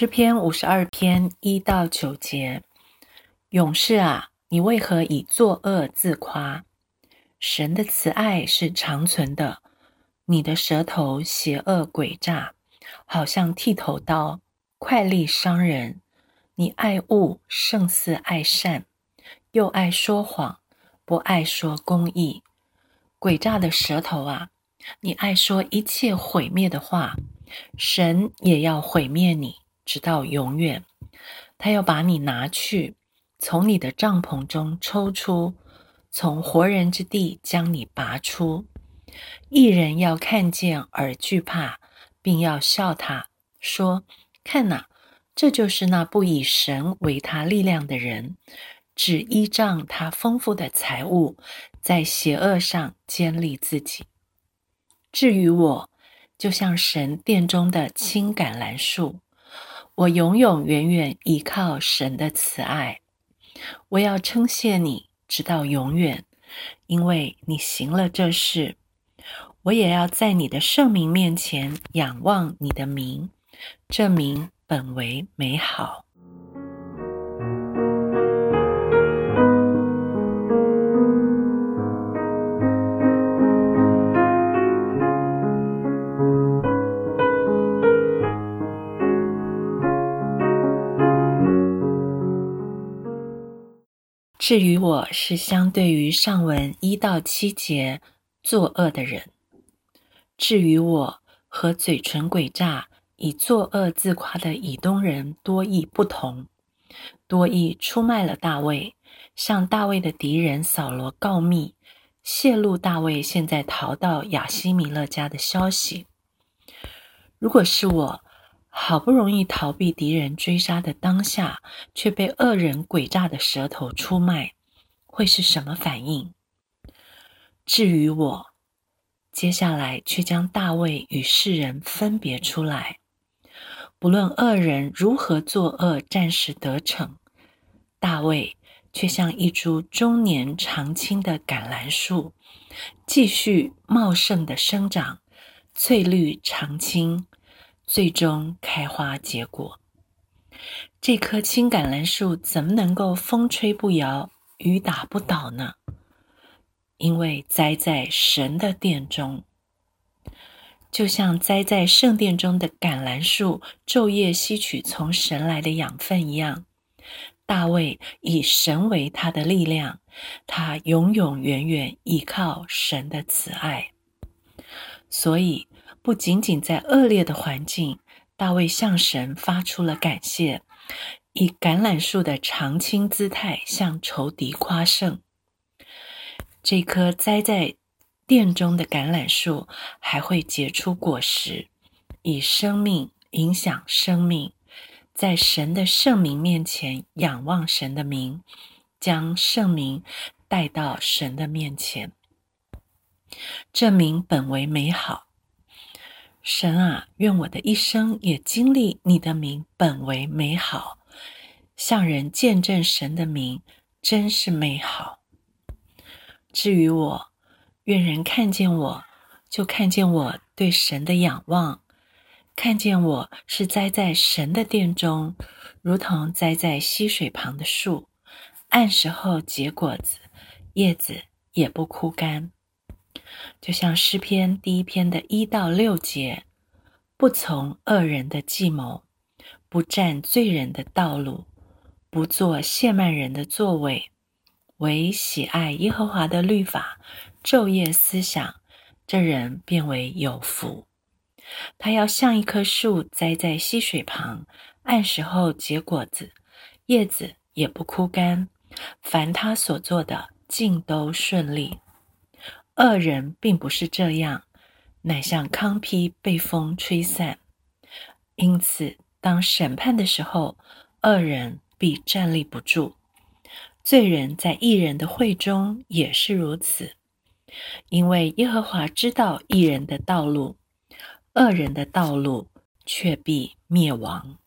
诗篇五十二篇一到九节：勇士啊，你为何以作恶自夸？神的慈爱是长存的，你的舌头邪恶诡诈，好像剃头刀，快利伤人。你爱恶胜似爱善，又爱说谎，不爱说公义。诡诈的舌头啊，你爱说一切毁灭的话，神也要毁灭你。直到永远，他要把你拿去，从你的帐篷中抽出，从活人之地将你拔出。一人要看见而惧怕，并要笑他，说：“看哪，这就是那不以神为他力量的人，只依仗他丰富的财物，在邪恶上坚立自己。至于我，就像神殿中的青橄榄树。”我永永远远依靠神的慈爱，我要称谢你，直到永远，因为你行了这事。我也要在你的圣名面前仰望你的名，这名本为美好。至于我是相对于上文一到七节作恶的人，至于我和嘴唇诡诈以作恶自夸的以东人多益不同，多益出卖了大卫，向大卫的敌人扫罗告密，泄露大卫现在逃到亚西米勒家的消息。如果是我。好不容易逃避敌人追杀的当下，却被恶人诡诈的舌头出卖，会是什么反应？至于我，接下来却将大卫与世人分别出来。不论恶人如何作恶，暂时得逞，大卫却像一株终年常青的橄榄树，继续茂盛的生长，翠绿常青。最终开花结果。这棵青橄榄树怎么能够风吹不摇、雨打不倒呢？因为栽在神的殿中，就像栽在圣殿中的橄榄树，昼夜吸取从神来的养分一样。大卫以神为他的力量，他永永远远依靠神的慈爱，所以。不仅仅在恶劣的环境，大卫向神发出了感谢，以橄榄树的常青姿态向仇敌夸胜。这棵栽在殿中的橄榄树还会结出果实，以生命影响生命，在神的圣名面前仰望神的名，将圣名带到神的面前。这名本为美好。神啊，愿我的一生也经历你的名本为美好，向人见证神的名真是美好。至于我，愿人看见我就看见我对神的仰望，看见我是栽在神的殿中，如同栽在溪水旁的树，按时候结果子，叶子也不枯干。就像诗篇第一篇的一到六节，不从恶人的计谋，不占罪人的道路，不做亵慢人的座位，唯喜爱耶和华的律法，昼夜思想，这人变为有福。他要像一棵树栽在溪水旁，按时候结果子，叶子也不枯干，凡他所做的尽都顺利。恶人并不是这样，乃像糠秕被风吹散。因此，当审判的时候，恶人必站立不住。罪人在异人的会中也是如此，因为耶和华知道异人的道路，恶人的道路却必灭亡。